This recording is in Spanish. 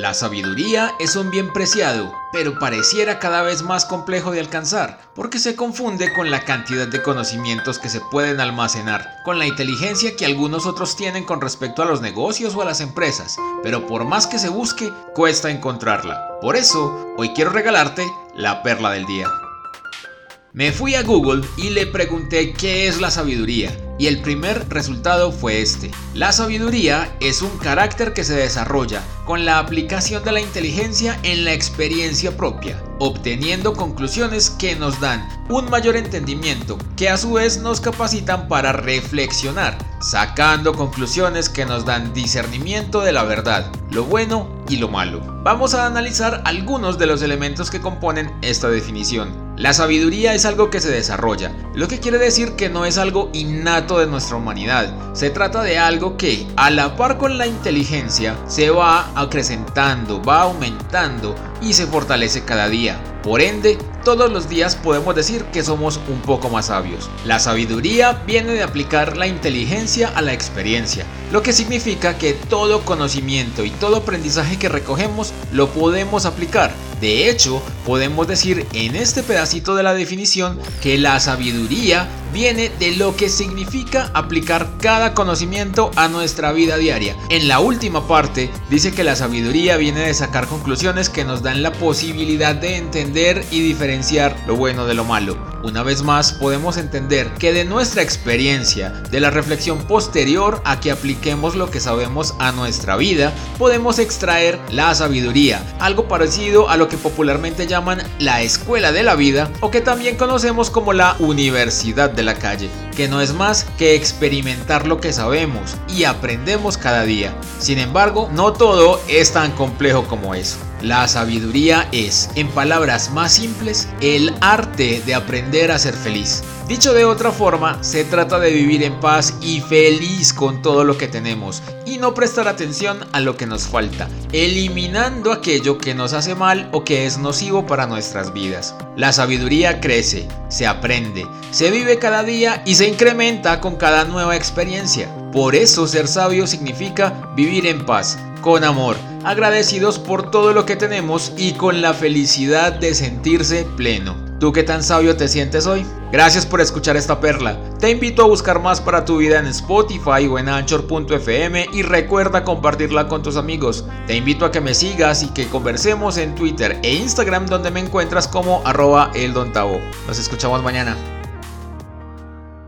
La sabiduría es un bien preciado, pero pareciera cada vez más complejo de alcanzar, porque se confunde con la cantidad de conocimientos que se pueden almacenar, con la inteligencia que algunos otros tienen con respecto a los negocios o a las empresas, pero por más que se busque, cuesta encontrarla. Por eso, hoy quiero regalarte la perla del día. Me fui a Google y le pregunté qué es la sabiduría y el primer resultado fue este. La sabiduría es un carácter que se desarrolla con la aplicación de la inteligencia en la experiencia propia, obteniendo conclusiones que nos dan un mayor entendimiento, que a su vez nos capacitan para reflexionar, sacando conclusiones que nos dan discernimiento de la verdad, lo bueno y lo malo. Vamos a analizar algunos de los elementos que componen esta definición. La sabiduría es algo que se desarrolla, lo que quiere decir que no es algo innato de nuestra humanidad. Se trata de algo que, a la par con la inteligencia, se va acrecentando, va aumentando y se fortalece cada día. Por ende, todos los días podemos decir que somos un poco más sabios. La sabiduría viene de aplicar la inteligencia a la experiencia, lo que significa que todo conocimiento y todo aprendizaje que recogemos lo podemos aplicar. De hecho, podemos decir en este pedacito de la definición que la sabiduría viene de lo que significa aplicar cada conocimiento a nuestra vida diaria. En la última parte dice que la sabiduría viene de sacar conclusiones que nos dan la posibilidad de entender y diferenciar lo bueno de lo malo. Una vez más podemos entender que de nuestra experiencia, de la reflexión posterior a que apliquemos lo que sabemos a nuestra vida, podemos extraer la sabiduría, algo parecido a lo que popularmente llaman la escuela de la vida o que también conocemos como la universidad de la calle, que no es más que experimentar lo que sabemos y aprendemos cada día. Sin embargo, no todo es tan complejo como eso. La sabiduría es, en palabras más simples, el arte de aprender a ser feliz. Dicho de otra forma, se trata de vivir en paz y feliz con todo lo que tenemos y no prestar atención a lo que nos falta, eliminando aquello que nos hace mal o que es nocivo para nuestras vidas. La sabiduría crece, se aprende, se vive cada día y se incrementa con cada nueva experiencia. Por eso ser sabio significa vivir en paz, con amor, agradecidos por todo lo que tenemos y con la felicidad de sentirse pleno. ¿Tú qué tan sabio te sientes hoy? Gracias por escuchar esta perla. Te invito a buscar más para tu vida en Spotify o en anchor.fm y recuerda compartirla con tus amigos. Te invito a que me sigas y que conversemos en Twitter e Instagram donde me encuentras como arroba eldontavo. Nos escuchamos mañana.